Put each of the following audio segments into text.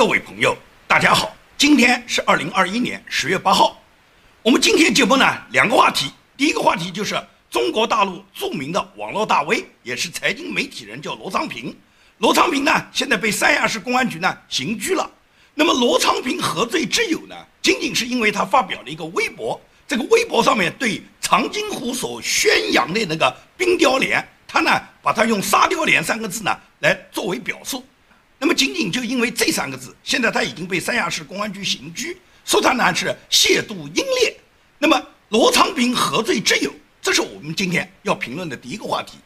各位朋友，大家好，今天是二零二一年十月八号。我们今天节目呢，两个话题。第一个话题就是中国大陆著名的网络大 V，也是财经媒体人，叫罗昌平。罗昌平呢，现在被三亚市公安局呢刑拘了。那么罗昌平何罪之有呢？仅仅是因为他发表了一个微博，这个微博上面对长津湖所宣扬的那个冰雕连，他呢把它用沙雕连三个字呢来作为表述。那么仅仅就因为这三个字，现在他已经被三亚市公安局刑拘，说他呢是亵渎英烈。那么罗昌平何罪之有？这是我们今天要评论的第一个话题。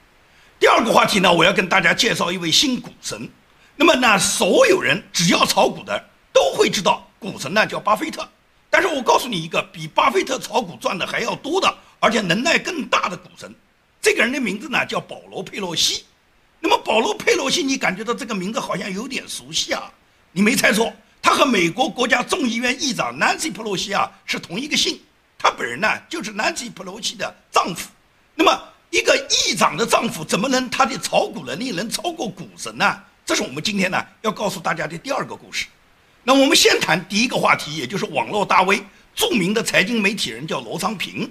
第二个话题呢，我要跟大家介绍一位新股神。那么呢，所有人只要炒股的都会知道股神呢叫巴菲特。但是我告诉你一个比巴菲特炒股赚的还要多的，而且能耐更大的股神。这个人的名字呢叫保罗佩洛西。那么保罗佩洛西，你感觉到这个名字好像有点熟悉啊？你没猜错，他和美国国家众议院议长南希·佩洛西啊是同一个姓。他本人呢就是南希·佩洛西的丈夫。那么。一个议长的丈夫怎么能他的炒股能力能超过股神呢？这是我们今天呢要告诉大家的第二个故事。那我们先谈第一个话题，也就是网络大 V，著名的财经媒体人叫罗昌平。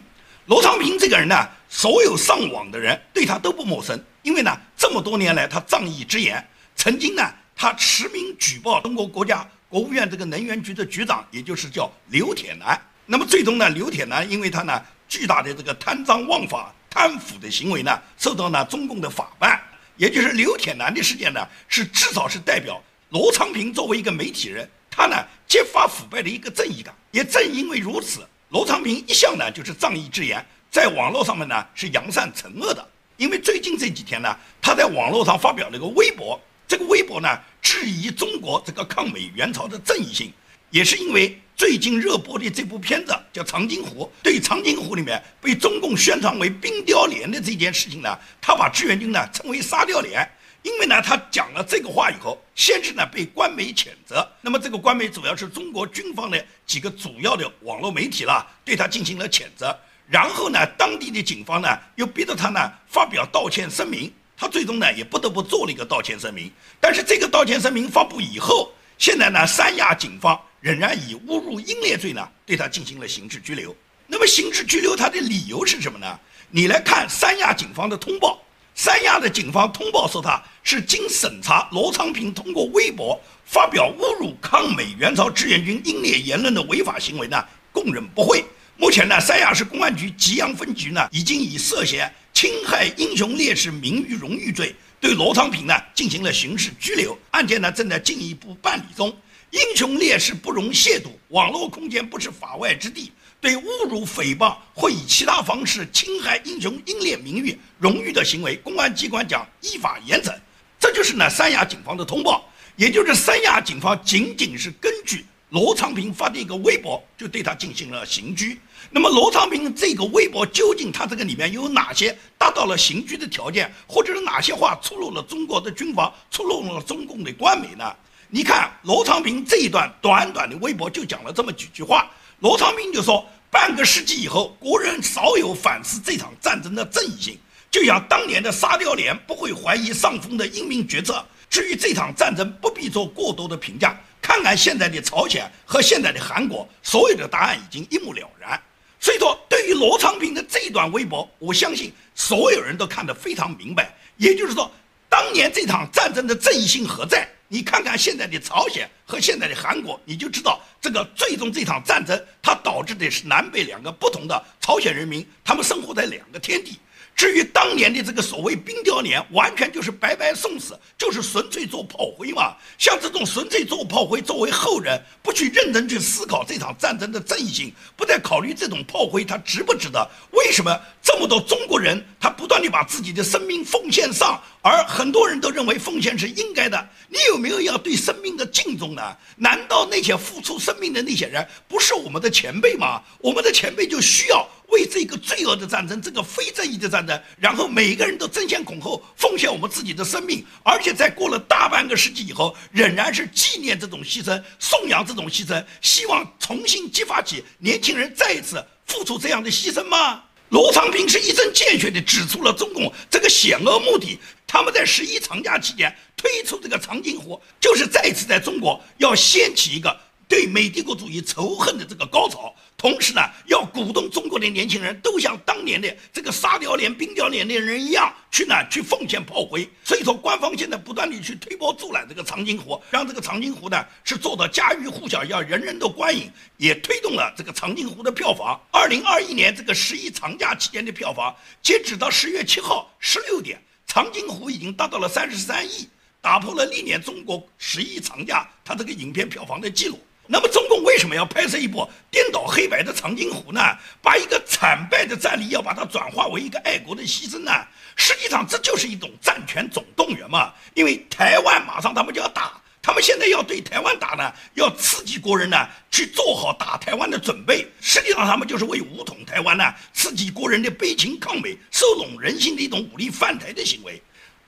罗昌平这个人呢，所有上网的人对他都不陌生，因为呢这么多年来他仗义执言，曾经呢他实名举报中国国家国务院这个能源局的局长，也就是叫刘铁男。那么最终呢，刘铁男因为他呢巨大的这个贪赃枉法。贪腐的行为呢，受到呢中共的法办，也就是刘铁男的事件呢，是至少是代表罗昌平作为一个媒体人，他呢揭发腐败的一个正义感。也正因为如此，罗昌平一向呢就是仗义执言，在网络上面呢是扬善惩恶的。因为最近这几天呢，他在网络上发表了一个微博，这个微博呢质疑中国这个抗美援朝的正义性，也是因为。最近热播的这部片子叫《长津湖》，对《长津湖》里面被中共宣传为冰雕连的这件事情呢，他把志愿军呢称为沙雕连，因为呢他讲了这个话以后，先是呢被官媒谴责，那么这个官媒主要是中国军方的几个主要的网络媒体了，对他进行了谴责，然后呢当地的警方呢又逼着他呢发表道歉声明，他最终呢也不得不做了一个道歉声明，但是这个道歉声明发布以后，现在呢三亚警方。仍然以侮辱英烈罪呢，对他进行了刑事拘留。那么刑事拘留他的理由是什么呢？你来看三亚警方的通报，三亚的警方通报说他是经审查，罗昌平通过微博发表侮辱抗美援朝志愿军英烈言论的违法行为呢，供认不讳。目前呢，三亚市公安局吉阳分局呢，已经以涉嫌侵害英雄烈士名誉荣誉罪对罗昌平呢进行了刑事拘留，案件呢正在进一步办理中。英雄烈士不容亵渎，网络空间不是法外之地。对侮辱、诽谤或以其他方式侵害英雄英烈名誉、荣誉的行为，公安机关将依法严惩。这就是呢三亚警方的通报，也就是三亚警方仅仅是根据罗昌平发的一个微博，就对他进行了刑拘。那么罗昌平这个微博究竟他这个里面有哪些达到了刑拘的条件，或者是哪些话触怒了中国的军方，触怒了中共的官媒呢？你看罗昌平这一段短短的微博就讲了这么几句话。罗昌平就说，半个世纪以后，国人少有反思这场战争的正义性，就像当年的沙雕连不会怀疑上峰的英明决策。至于这场战争，不必做过多的评价。看看现在的朝鲜和现在的韩国，所有的答案已经一目了然。所以说，对于罗昌平的这一段微博，我相信所有人都看得非常明白。也就是说，当年这场战争的正义性何在？你看看现在的朝鲜和现在的韩国，你就知道这个最终这场战争它导致的是南北两个不同的朝鲜人民，他们生活在两个天地。至于当年的这个所谓冰雕连，完全就是白白送死，就是纯粹做炮灰嘛。像这种纯粹做炮灰，作为后人不去认真去思考这场战争的正义性，不再考虑这种炮灰它值不值得？为什么这么多中国人他不断地把自己的生命奉献上，而很多人都认为奉献是应该的？你有没有要对生命的敬重呢？难道那些付出生命的那些人不是我们的前辈吗？我们的前辈就需要。为这个罪恶的战争，这个非正义的战争，然后每个人都争先恐后奉献我们自己的生命，而且在过了大半个世纪以后，仍然是纪念这种牺牲，颂扬这种牺牲，希望重新激发起年轻人再一次付出这样的牺牲吗？罗昌平是一针见血地指出了中共这个险恶目的。他们在十一长假期间推出这个长津湖，就是再次在中国要掀起一个。对美帝国主义仇恨的这个高潮，同时呢，要鼓动中国的年轻人都像当年的这个沙雕连、冰雕连的人一样，去呢去奉献炮灰。所以说，官方现在不断地去推波助澜这个长津湖，让这个长津湖呢是做到家喻户晓，要人人都观影，也推动了这个长津湖的票房。二零二一年这个十一长假期间的票房，截止到十月七号十六点，长津湖已经达到了三十三亿，打破了历年中国十一长假它这个影片票房的记录。那么中共为什么要拍摄一部颠倒黑白的长津湖呢？把一个惨败的战例要把它转化为一个爱国的牺牲呢？实际上这就是一种战权总动员嘛。因为台湾马上他们就要打，他们现在要对台湾打呢，要刺激国人呢去做好打台湾的准备。实际上他们就是为武统台湾呢，刺激国人的悲情抗美、收拢人心的一种武力犯台的行为。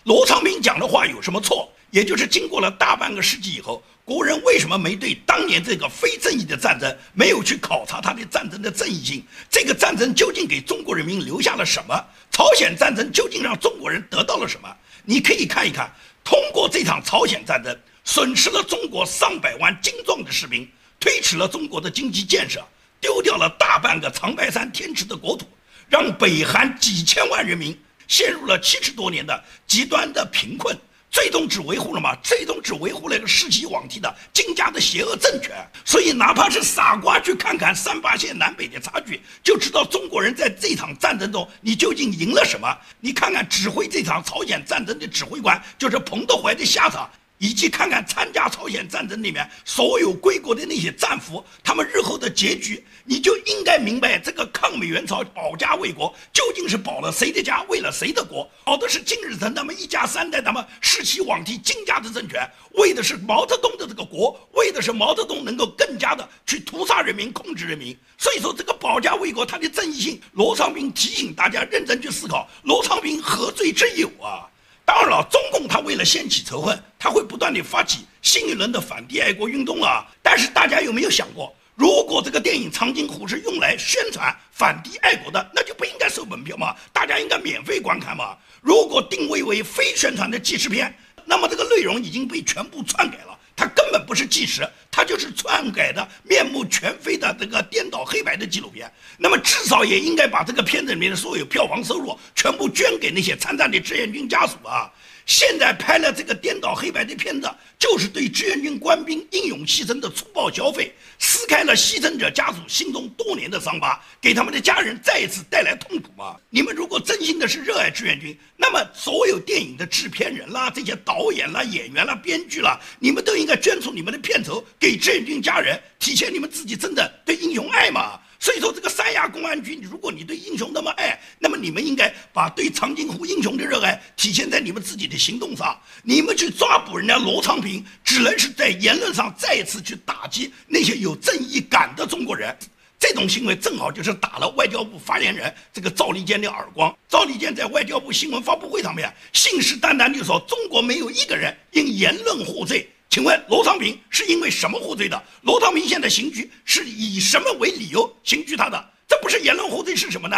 罗昌明讲的话有什么错？也就是经过了大半个世纪以后。国人为什么没对当年这个非正义的战争没有去考察他的战争的正义性？这个战争究竟给中国人民留下了什么？朝鲜战争究竟让中国人得到了什么？你可以看一看，通过这场朝鲜战争，损失了中国上百万精壮的士兵，推迟了中国的经济建设，丢掉了大半个长白山天池的国土，让北韩几千万人民陷入了七十多年的极端的贫困。最终只维护了嘛？最终只维护了一个世袭罔替的金家的邪恶政权。所以，哪怕是傻瓜去看看三八线南北的差距，就知道中国人在这场战争中你究竟赢了什么。你看看指挥这场朝鲜战争的指挥官，就是彭德怀的下场。以及看看参加朝鲜战争里面所有归国的那些战俘，他们日后的结局，你就应该明白这个抗美援朝保家卫国究竟是保了谁的家，为了谁的国？保的是金日成他们一家三代，他们世袭罔替金家的政权，为的是毛泽东的这个国，为的是毛泽东能够更加的去屠杀人民、控制人民。所以说，这个保家卫国它的正义性，罗昌平提醒大家认真去思考，罗昌平何罪之有啊？当然了，中共他为了掀起仇恨，他会不断的发起新一轮的反帝爱国运动啊。但是大家有没有想过，如果这个电影《长津湖》是用来宣传反帝爱国的，那就不应该收门票嘛，大家应该免费观看嘛。如果定位为非宣传的纪实片，那么这个内容已经被全部篡改了。它根本不是纪实，它就是篡改的、面目全非的这个颠倒黑白的纪录片。那么至少也应该把这个片子里面的所有票房收入全部捐给那些参战的志愿军家属啊。现在拍了这个颠倒黑白的片子，就是对志愿军官兵英勇牺牲的粗暴消费，撕开了牺牲者家属心中多年的伤疤，给他们的家人再一次带来痛苦吗？你们如果真心的是热爱志愿军，那么所有电影的制片人啦、这些导演啦、演员啦、编剧啦，你们都应该捐出你们的片酬给志愿军家人，体现你们自己真的对英雄爱嘛？所以说，这个三亚公安局，如果你对英雄那么爱，那么你们应该把对长津湖英雄的热爱体现在你们自己的行动上。你们去抓捕人家罗昌平，只能是在言论上再一次去打击那些有正义感的中国人。这种行为正好就是打了外交部发言人这个赵立坚的耳光。赵立坚在外交部新闻发布会上面信誓旦旦地说：“中国没有一个人因言论获罪。”请问罗昌平是因为什么获罪的？罗昌平现在刑拘是以什么为理由刑拘他的？这不是言论获罪是什么呢？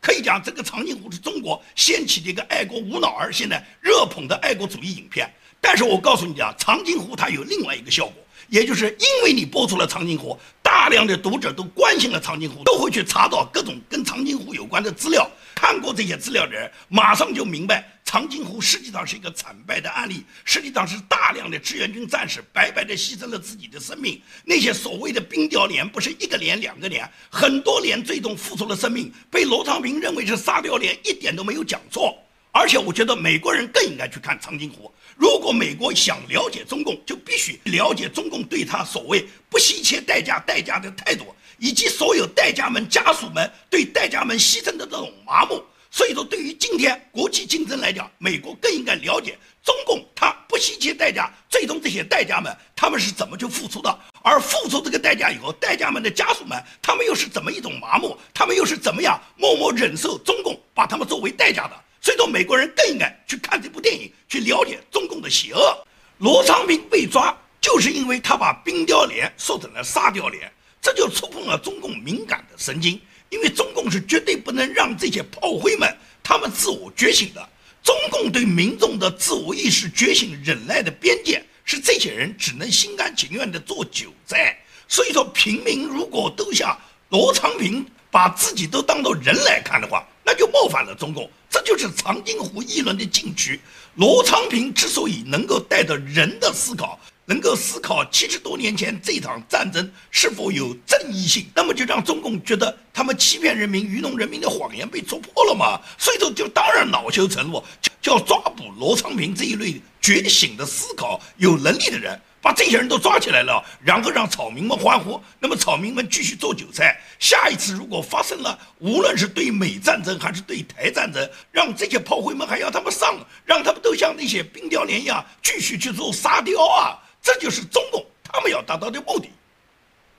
可以讲，这个长津湖是中国掀起的一个爱国无脑儿，现在热捧的爱国主义影片。但是我告诉你啊，长津湖它有另外一个效果，也就是因为你播出了长津湖，大量的读者都关心了长津湖，都会去查到各种跟长津湖有关的资料。看过这些资料的人，马上就明白。长津湖实际上是一个惨败的案例，实际上是大量的志愿军战士白白的牺牲了自己的生命。那些所谓的冰雕连不是一个连两个连，很多连最终付出了生命，被罗昌平认为是沙雕连，一点都没有讲错。而且我觉得美国人更应该去看长津湖。如果美国想了解中共，就必须了解中共对他所谓不惜一切代价代价的态度，以及所有代价们家属们对代价们牺牲的这种麻木。所以说，对于今天国际竞争来讲，美国更应该了解中共，他不惜一切代价，最终这些代价们他们是怎么去付出的，而付出这个代价以后，代价们的家属们他们又是怎么一种麻木，他们又是怎么样默默忍受中共把他们作为代价的？所以说，美国人更应该去看这部电影，去了解中共的邪恶。罗昌平被抓，就是因为他把冰雕连说成了沙雕连，这就触碰了中共敏感的神经。因为中共是绝对不能让这些炮灰们他们自我觉醒的。中共对民众的自我意识觉醒忍耐的边界，是这些人只能心甘情愿地做韭菜。所以说，平民如果都像罗昌平把自己都当做人来看的话，那就冒犯了中共。这就是长津湖议论的禁区。罗昌平之所以能够带着人的思考，能够思考七十多年前这场战争是否有正义性，那么就让中共觉得他们欺骗人民、愚弄人民的谎言被戳破了嘛？所以说，就当然恼羞成怒，就要抓捕罗昌平这一类觉醒的思考有能力的人。把这些人都抓起来了，然后让草民们欢呼，那么草民们继续做韭菜。下一次如果发生了，无论是对美战争还是对台战争，让这些炮灰们还要他们上，让他们都像那些冰雕连一样继续去做沙雕啊！这就是中共他们要达到的目的。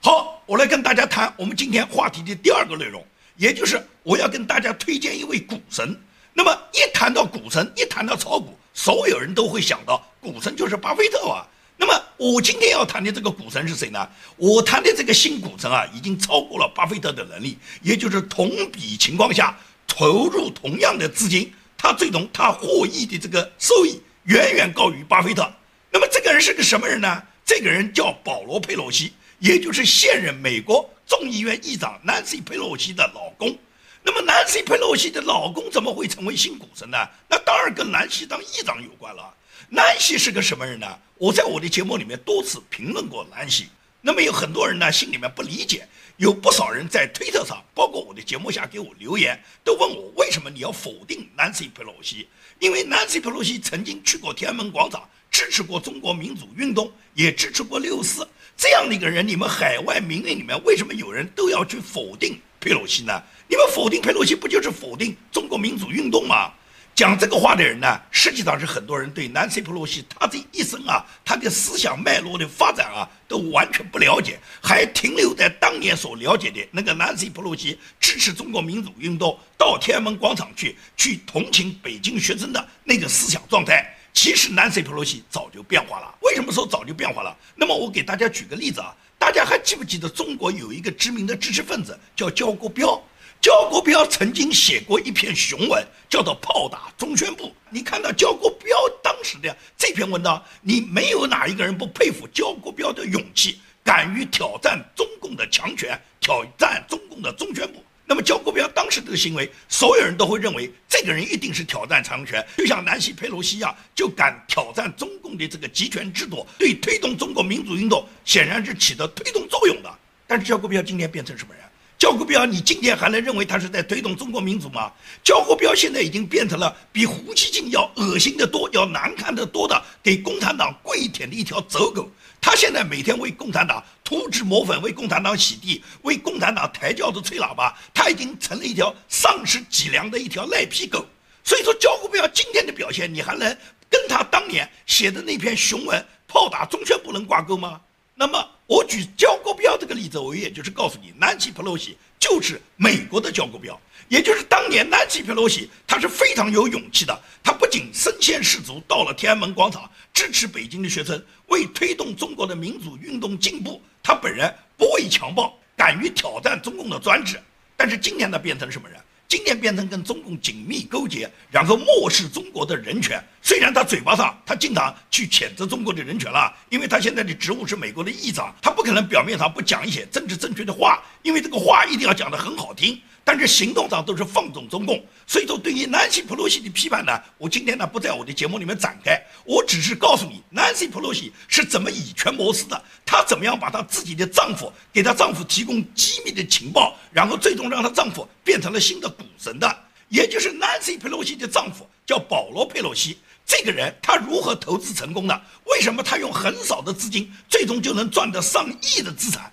好，我来跟大家谈我们今天话题的第二个内容，也就是我要跟大家推荐一位股神。那么一谈到股神，一谈到炒股，所有人都会想到股神就是巴菲特啊。那么我今天要谈的这个股神是谁呢？我谈的这个新股神啊，已经超过了巴菲特的能力，也就是同比情况下投入同样的资金，他最终他获益的这个收益远远高于巴菲特。那么这个人是个什么人呢？这个人叫保罗·佩洛西，也就是现任美国众议院议长南希·佩洛西的老公。那么南希·佩洛西的老公怎么会成为新股神呢？那当然跟南希当议长有关了。南希是个什么人呢？我在我的节目里面多次评论过南希。那么有很多人呢心里面不理解，有不少人在推特上，包括我的节目下给我留言，都问我为什么你要否定南希·佩洛西？因为南希·佩洛西曾经去过天安门广场，支持过中国民主运动，也支持过六四这样的一个人。你们海外民运里面为什么有人都要去否定佩洛西呢？你们否定佩洛西，不就是否定中国民主运动吗？讲这个话的人呢，实际上是很多人对南希·佩洛西他这一生啊，他的思想脉络的发展啊，都完全不了解，还停留在当年所了解的那个南希·佩洛西支持中国民主运动，到天安门广场去去同情北京学生的那个思想状态。其实南希·佩洛西早就变化了。为什么说早就变化了？那么我给大家举个例子啊，大家还记不记得中国有一个知名的知识分子叫焦国标？焦国标曾经写过一篇雄文，叫做《炮打中宣部》。你看到焦国标当时的这篇文章，你没有哪一个人不佩服焦国标的勇气，敢于挑战中共的强权，挑战中共的中宣部。那么焦国标当时的行为，所有人都会认为这个人一定是挑战长权，就像南希·佩洛西一样，就敢挑战中共的这个集权制度，对推动中国民主运动显然是起着推动作用的。但是焦国标今天变成什么人？焦国标，你今天还能认为他是在推动中国民主吗？焦国标现在已经变成了比胡锡进要恶心的多、要难看的多的给共产党跪舔的一条走狗。他现在每天为共产党涂脂抹粉，为共产党洗地，为共产党抬轿子、吹喇叭，他已经成了一条丧失脊梁的一条赖皮狗。所以说，焦国标今天的表现，你还能跟他当年写的那篇雄文炮打中宣部能挂钩吗？那么，我举焦国标这个例子，我也就是告诉你，南希·佩洛西就是美国的焦国标，也就是当年南希·佩洛西，他是非常有勇气的。他不仅身先士卒到了天安门广场支持北京的学生，为推动中国的民主运动进步，他本人不畏强暴，敢于挑战中共的专制。但是今天他变成什么人？今年变成跟中共紧密勾结，然后漠视中国的人权。虽然他嘴巴上他经常去谴责中国的人权了，因为他现在的职务是美国的议长，他不可能表面上不讲一些政治正确的话，因为这个话一定要讲得很好听。但是行动上都是放纵中共，所以说对于南希·普洛西的批判呢，我今天呢不在我的节目里面展开，我只是告诉你，南希·普洛西是怎么以权谋私的，她怎么样把她自己的丈夫给她丈夫提供机密的情报，然后最终让她丈夫变成了新的股神的，也就是 Nancy 佩洛西的丈夫叫保罗·佩洛西，这个人他如何投资成功的？为什么他用很少的资金，最终就能赚得上亿的资产？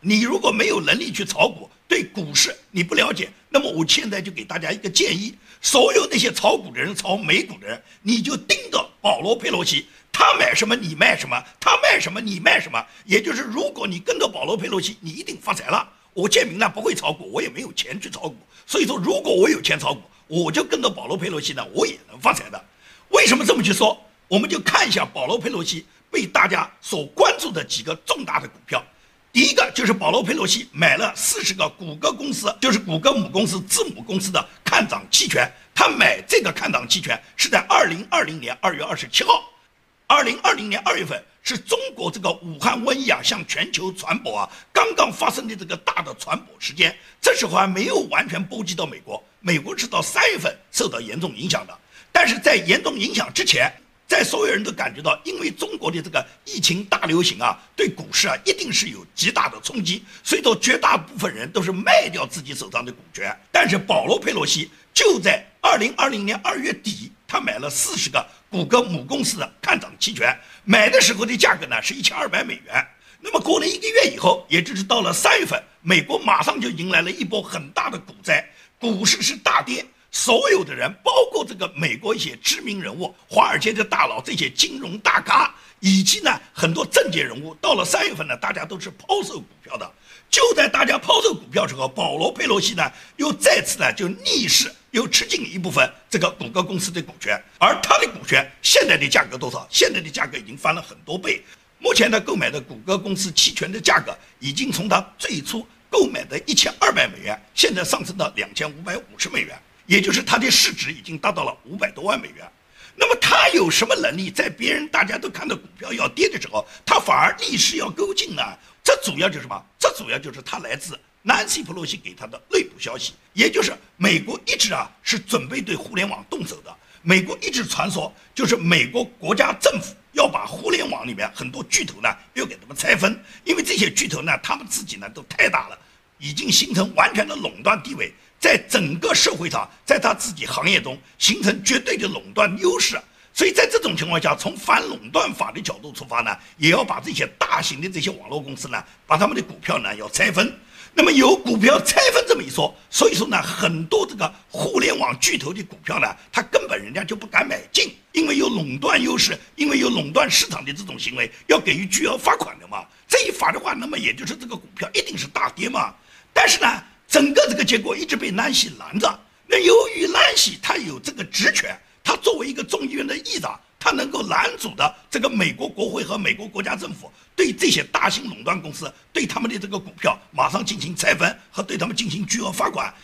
你如果没有能力去炒股，对股市你不了解，那么我现在就给大家一个建议：所有那些炒股的人、炒美股的人，你就盯着保罗·佩洛西，他买什么你卖什么，他卖什么你卖什么。也就是，如果你跟着保罗·佩洛西，你一定发财了。我建明呢不会炒股，我也没有钱去炒股，所以说，如果我有钱炒股，我就跟着保罗·佩洛西呢，我也能发财的。为什么这么去说？我们就看一下保罗·佩洛西被大家所关注的几个重大的股票。第一个就是保罗·佩洛西买了四十个谷歌公司，就是谷歌母公司字母公司的看涨期权，他买这个看涨期权是在二零二零年二月二十七号，二零二零年二月份是中国这个武汉瘟疫啊向全球传播啊刚刚发生的这个大的传播时间，这时候还没有完全波及到美国，美国是到三月份受到严重影响的，但是在严重影响之前。在所有人都感觉到，因为中国的这个疫情大流行啊，对股市啊一定是有极大的冲击，所以说绝大部分人都是卖掉自己手上的股权。但是保罗·佩洛西就在二零二零年二月底，他买了四十个谷歌母公司的看涨期权，买的时候的价格呢是一千二百美元。那么过了一个月以后，也就是到了三月份，美国马上就迎来了一波很大的股灾，股市是大跌。所有的人，包括这个美国一些知名人物、华尔街的大佬、这些金融大咖，以及呢很多政界人物，到了三月份呢，大家都是抛售股票的。就在大家抛售股票时候，保罗·佩洛西呢又再次呢就逆势又吃进一部分这个谷歌公司的股权，而他的股权现在的价格多少？现在的价格已经翻了很多倍。目前他购买的谷歌公司期权的价格，已经从他最初购买的一千二百美元，现在上升到两千五百五十美元。也就是它的市值已经达到了五百多万美元，那么他有什么能力在别人大家都看到股票要跌的时候，他反而逆势要购进呢？这主要就是什么？这主要就是他来自南希·普洛西给他的内部消息，也就是美国一直啊是准备对互联网动手的。美国一直传说，就是美国国家政府要把互联网里面很多巨头呢要给他们拆分，因为这些巨头呢他们自己呢都太大了，已经形成完全的垄断地位。在整个社会上，在他自己行业中形成绝对的垄断优势，所以在这种情况下，从反垄断法的角度出发呢，也要把这些大型的这些网络公司呢，把他们的股票呢要拆分。那么有股票拆分这么一说，所以说呢，很多这个互联网巨头的股票呢，他根本人家就不敢买进，因为有垄断优势，因为有垄断市场的这种行为，要给予巨额罚款的嘛。这一罚的话，那么也就是这个股票一定是大跌嘛。但是呢。整个这个结果一直被南希拦着。那由于南希他有这个职权，他作为一个众议院的议长，他能够拦阻的这个美国国会和美国国家政府对这些大型垄断公司对他们的这个股票马上进行拆分和对他们进行巨额罚款。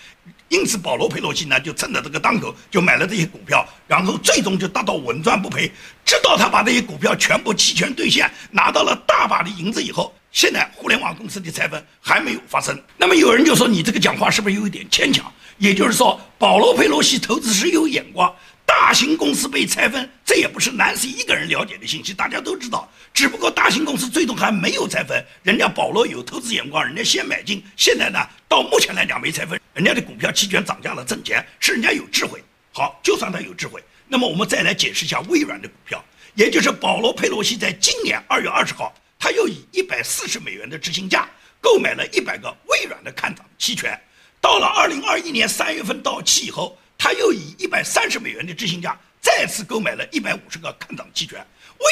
因此，保罗·佩洛西呢就趁着这个当口就买了这些股票，然后最终就达到稳赚不赔，直到他把这些股票全部期权兑现，拿到了大把的银子以后。现在互联网公司的拆分还没有发生，那么有人就说你这个讲话是不是有一点牵强？也就是说，保罗·佩洛西投资是有眼光，大型公司被拆分，这也不是南希一个人了解的信息，大家都知道。只不过大型公司最终还没有拆分，人家保罗有投资眼光，人家先买进，现在呢，到目前来讲没拆分，人家的股票期权涨价了挣钱，是人家有智慧。好，就算他有智慧，那么我们再来解释一下微软的股票，也就是保罗·佩洛西在今年二月二十号。他又以一百四十美元的执行价购买了一百个微软的看涨期权，到了二零二一年三月份到期以后，他又以一百三十美元的执行价再次购买了一百五十个看涨期权。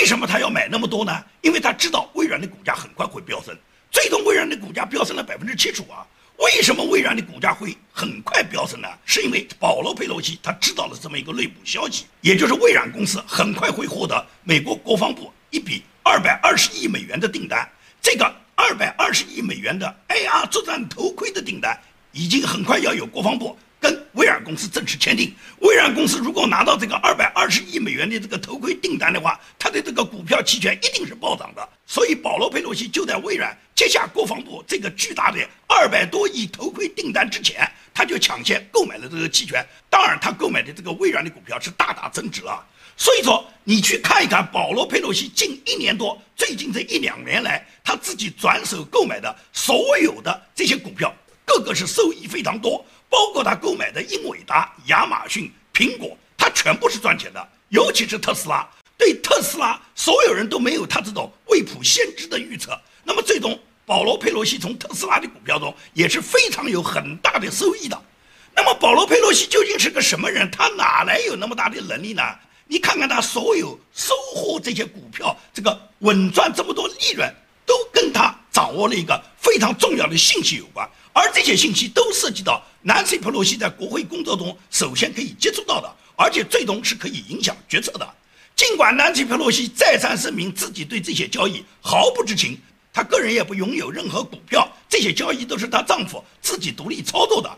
为什么他要买那么多呢？因为他知道微软的股价很快会飙升，最终微软的股价飙升了百分之七十五啊！为什么微软的股价会很快飙升呢？是因为保罗·佩洛西他知道了这么一个内部消息，也就是微软公司很快会获得美国国防部一笔。二百二十亿美元的订单，这个二百二十亿美元的 AR 作战头盔的订单，已经很快要有国防部跟微软公司正式签订。微软公司如果拿到这个二百二十亿美元的这个头盔订单的话，它的这个股票期权一定是暴涨的。所以保罗·佩洛西就在微软接下国防部这个巨大的二百多亿头盔订单之前，他就抢先购买了这个期权。当然，他购买的这个微软的股票是大大增值了。所以说，你去看一看保罗·佩洛西近一年多，最近这一两年来，他自己转手购买的所有的这些股票，个个是收益非常多，包括他购买的英伟达、亚马逊、苹果，他全部是赚钱的。尤其是特斯拉，对特斯拉，所有人都没有他这种未卜先知的预测。那么最终，保罗·佩洛西从特斯拉的股票中也是非常有很大的收益的。那么保罗·佩洛西究竟是个什么人？他哪来有那么大的能力呢？你看看他所有收获这些股票，这个稳赚这么多利润，都跟他掌握了一个非常重要的信息有关，而这些信息都涉及到南希·佩洛西在国会工作中首先可以接触到的，而且最终是可以影响决策的。尽管南希·佩洛西再三声明自己对这些交易毫不知情，她个人也不拥有任何股票，这些交易都是她丈夫自己独立操作的。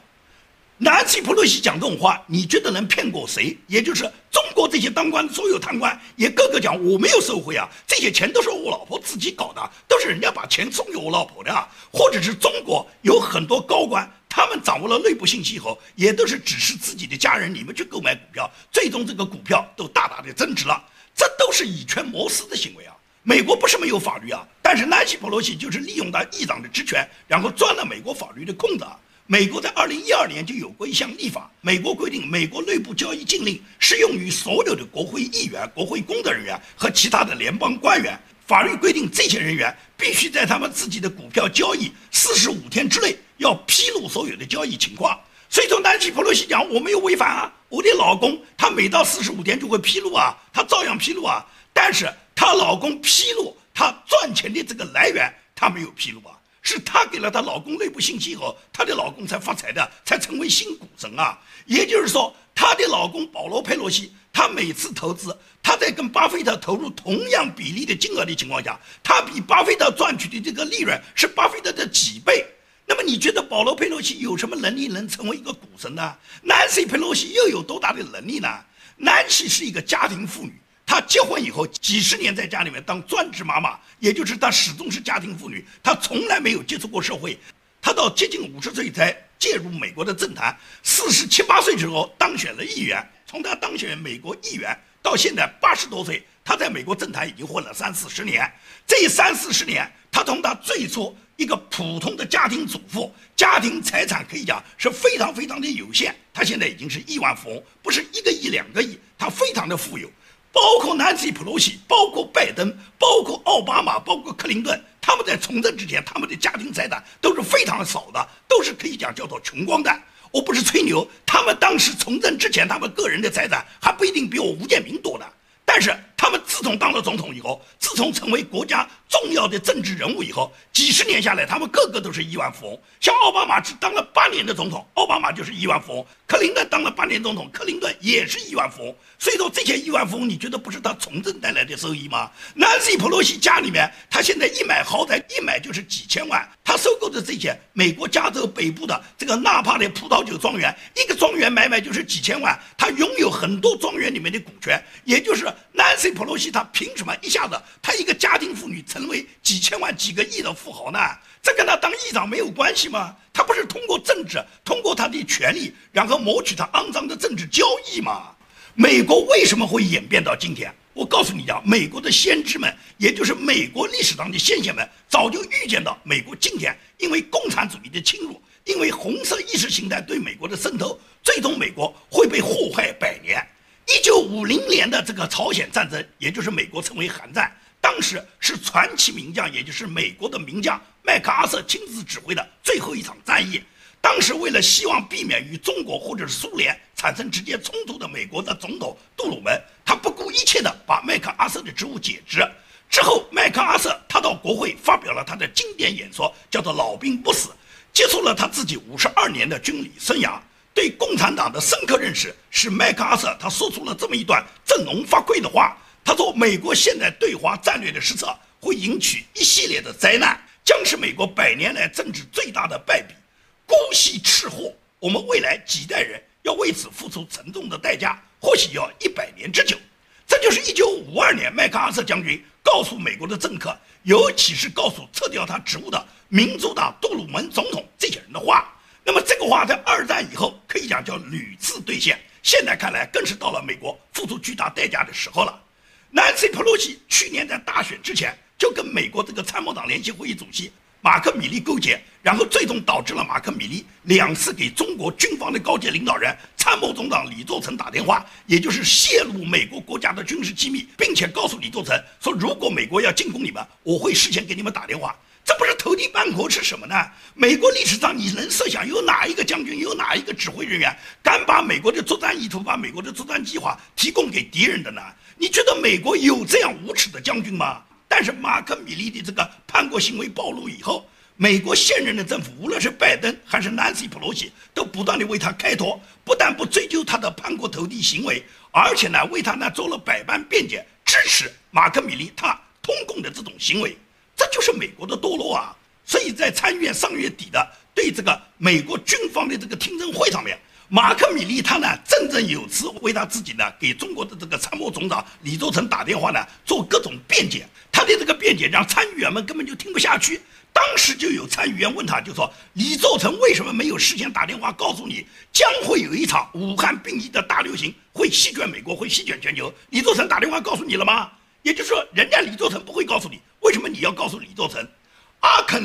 南希·普洛西讲这种话，你觉得能骗过谁？也就是中国这些当官的所有贪官，也个个讲我没有受贿啊，这些钱都是我老婆自己搞的，都是人家把钱送给我老婆的啊。或者是中国有很多高官，他们掌握了内部信息后，也都是指示自己的家人，你们去购买股票，最终这个股票都大大的增值了。这都是以权谋私的行为啊！美国不是没有法律啊，但是南希·普洛西就是利用他议长的职权，然后钻了美国法律的空子啊。美国在二零一二年就有过一项立法，美国规定，美国内部交易禁令适用于所有的国会议员、国会工作人员和其他的联邦官员。法律规定，这些人员必须在他们自己的股票交易四十五天之内要披露所有的交易情况。所以说，南希·普洛西讲我没有违反啊，我的老公他每到四十五天就会披露啊，他照样披露啊。但是她老公披露他赚钱的这个来源，他没有披露啊。是她给了她老公内部信息后，她的老公才发财的，才成为新股神啊！也就是说，她的老公保罗·佩洛西，他每次投资，他在跟巴菲特投入同样比例的金额的情况下，他比巴菲特赚取的这个利润是巴菲特的几倍。那么，你觉得保罗·佩洛西有什么能力能成为一个股神呢？南希·佩洛西又有多大的能力呢？南希是一个家庭妇女。她结婚以后几十年在家里面当专职妈妈，也就是她始终是家庭妇女，她从来没有接触过社会。她到接近五十岁才介入美国的政坛，四十七八岁之后当选了议员。从她当选美国议员到现在八十多岁，她在美国政坛已经混了三四十年。这三四十年，她从她最初一个普通的家庭主妇，家庭财产可以讲是非常非常的有限。她现在已经是亿万富翁，不是一个亿两个亿，她非常的富有。包括南希·普洛西，包括拜登，包括奥巴马，包括克林顿，他们在从政之前，他们的家庭财产都是非常少的，都是可以讲叫做穷光蛋。我不是吹牛，他们当时从政之前，他们个人的财产还不一定比我吴建民多呢。但是他们自从当了总统以后，自从成为国家重要的政治人物以后，几十年下来，他们个个都是亿万富翁。像奥巴马只当了八年的总统，奥巴马就是亿万富翁；克林顿当了八年总统，克林顿也是亿万富翁。所以说这些亿万富翁，你觉得不是他从政带来的收益吗？南希·普洛西家里面，他现在一买豪宅，一买就是几千万。他收购的这些美国加州北部的这个纳帕的葡萄酒庄园，一个庄园买买就是几千万。他拥有很多庄园里面的股权，也就是南普洛西，他凭什么一下子他一个家庭妇女成为几千万、几个亿的富豪呢？这跟他当议长没有关系吗？他不是通过政治，通过他的权利，然后谋取他肮脏的政治交易吗？美国为什么会演变到今天？我告诉你啊，美国的先知们，也就是美国历史上的先贤们，早就预见到美国今天因为共产主义的侵入，因为红色意识形态对美国的渗透，最终美国会被祸害百年。一九五零年的这个朝鲜战争，也就是美国称为韩战，当时是传奇名将，也就是美国的名将麦克阿瑟亲自指挥的最后一场战役。当时为了希望避免与中国或者是苏联产生直接冲突的美国的总统杜鲁门，他不顾一切的把麦克阿瑟的职务解职。之后，麦克阿瑟他到国会发表了他的经典演说，叫做“老兵不死”，结束了他自己五十二年的军旅生涯。对共产党的深刻认识，使麦克阿瑟他说出了这么一段振聋发聩的话。他说：“美国现在对华战略的失策，会引起一系列的灾难，将是美国百年来政治最大的败笔。”姑息赤祸，我们未来几代人要为此付出沉重的代价，或许要一百年之久。这就是一九五二年麦克阿瑟将军告诉美国的政客，尤其是告诉撤掉他职务的民主党杜鲁门总统这些人的话。那么这个话在二战以后可以讲叫屡次兑现，现在看来更是到了美国付出巨大代价的时候了。南希·普洛西去年在大选之前就跟美国这个参谋长联席会议主席。马克·米利勾结，然后最终导致了马克·米利两次给中国军方的高级领导人、参谋总长李作成打电话，也就是泄露美国国家的军事机密，并且告诉李作成说，如果美国要进攻你们，我会事先给你们打电话。这不是投地叛国是什么呢？美国历史上你能设想有哪一个将军、有哪一个指挥人员敢把美国的作战意图、把美国的作战计划提供给敌人的呢？你觉得美国有这样无耻的将军吗？但是马克·米利的这个叛国行为暴露以后，美国现任的政府，无论是拜登还是南希·普洛西，都不断的为他开脱，不但不追究他的叛国投敌行为，而且呢，为他呢做了百般辩解，支持马克·米利他通共的这种行为，这就是美国的堕落啊！所以在参议院上月底的对这个美国军方的这个听证会上面，马克米利他呢振振有词，为他自己呢给中国的这个参谋总长李作成打电话呢做各种辩解。他的这个辩解让参议员们根本就听不下去。当时就有参议员问他，就说李作成为什么没有事先打电话告诉你将会有一场武汉病疫的大流行会席卷美国，会席卷全球？李作成打电话告诉你了吗？也就是说，人家李作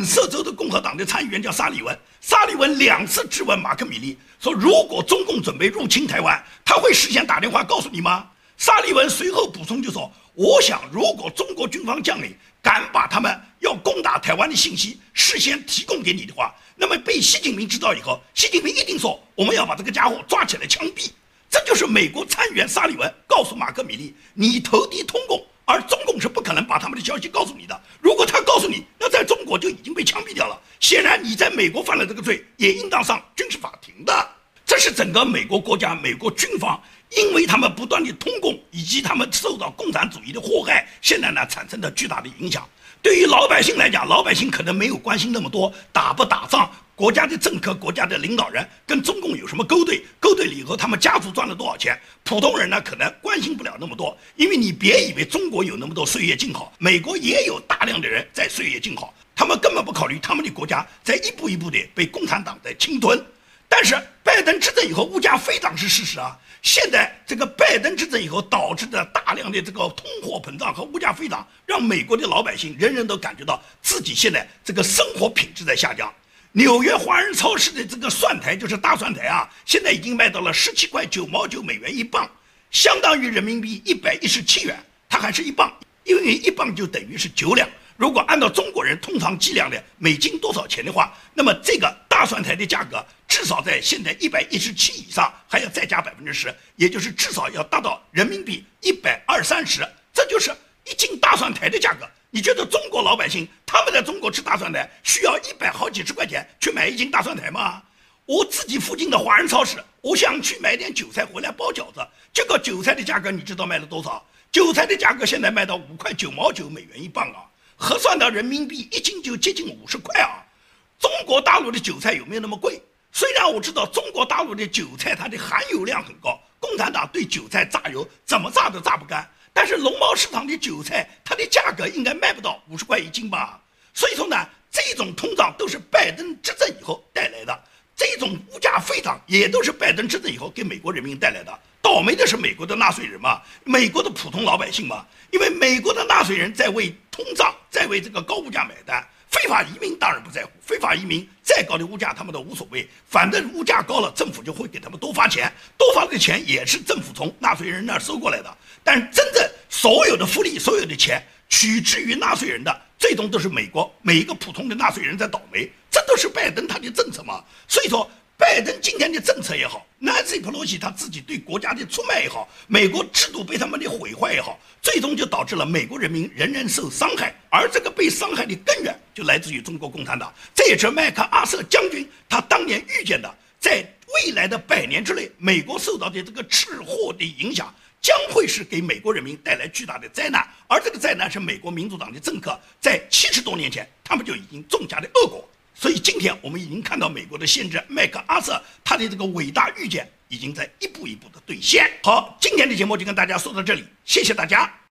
色州的共和党的参议员叫沙利文，沙利文两次质问马克米利，说如果中共准备入侵台湾，他会事先打电话告诉你吗？沙利文随后补充就说：“我想，如果中国军方将领敢把他们要攻打台湾的信息事先提供给你的话，那么被习近平知道以后，习近平一定说我们要把这个家伙抓起来枪毙。”这就是美国参议员沙利文告诉马克米利：“你投敌通共。”而中共是不可能把他们的消息告诉你的。如果他告诉你，那在中国就已经被枪毙掉了。显然，你在美国犯了这个罪，也应当上军事法庭的。这是整个美国国家、美国军方，因为他们不断的通共，以及他们受到共产主义的祸害，现在呢产生的巨大的影响。对于老百姓来讲，老百姓可能没有关心那么多，打不打仗。国家的政客、国家的领导人跟中共有什么勾兑？勾兑了以后，他们家族赚了多少钱？普通人呢，可能关心不了那么多。因为你别以为中国有那么多岁月静好，美国也有大量的人在岁月静好，他们根本不考虑他们的国家在一步一步的被共产党在侵吞。但是拜登执政以后，物价飞涨是事实啊。现在这个拜登执政以后导致的大量的这个通货膨胀和物价飞涨，让美国的老百姓人人都感觉到自己现在这个生活品质在下降。纽约华人超市的这个蒜苔就是大蒜苔啊，现在已经卖到了十七块九毛九美元一磅，相当于人民币一百一十七元。它还是一磅，因为一磅就等于是九两。如果按照中国人通常计量的美金多少钱的话，那么这个大蒜苔的价格至少在现在一百一十七以上，还要再加百分之十，也就是至少要达到人民币一百二三十。这就是一斤大蒜苔的价格。你觉得中国老百姓他们在中国吃大蒜苔需要一百好几十块钱去买一斤大蒜苔吗？我自己附近的华人超市，我想去买点韭菜回来包饺子，这个韭菜的价格你知道卖了多少？韭菜的价格现在卖到五块九毛九美元一磅啊，核算到人民币一斤就接近五十块啊。中国大陆的韭菜有没有那么贵？虽然我知道中国大陆的韭菜它的含油量很高，共产党对韭菜榨油怎么榨都榨不干。但是农贸市场的韭菜，它的价格应该卖不到五十块一斤吧？所以说呢，这种通胀都是拜登执政以后带来的，这种物价飞涨也都是拜登执政以后给美国人民带来的。倒霉的是美国的纳税人嘛，美国的普通老百姓嘛，因为美国的纳税人在为通胀，在为这个高物价买单。非法移民当然不在乎，非法移民再高的物价他们都无所谓，反正物价高了，政府就会给他们多发钱，多发的钱也是政府从纳税人那儿收过来的。但真正所有的福利、所有的钱取之于纳税人的，最终都是美国每一个普通的纳税人在倒霉，这都是拜登他的政策嘛。所以说。拜登今天的政策也好，Nancy Pelosi 他自己对国家的出卖也好，美国制度被他们的毁坏也好，最终就导致了美国人民人人受伤害。而这个被伤害的根源就来自于中国共产党。这也是麦克阿瑟将军他当年预见的，在未来的百年之内，美国受到的这个赤祸的影响将会是给美国人民带来巨大的灾难。而这个灾难是美国民主党的政客在七十多年前他们就已经种下的恶果。所以今天我们已经看到美国的先知麦克阿瑟他的这个伟大预见已经在一步一步的兑现。好，今天的节目就跟大家说到这里，谢谢大家。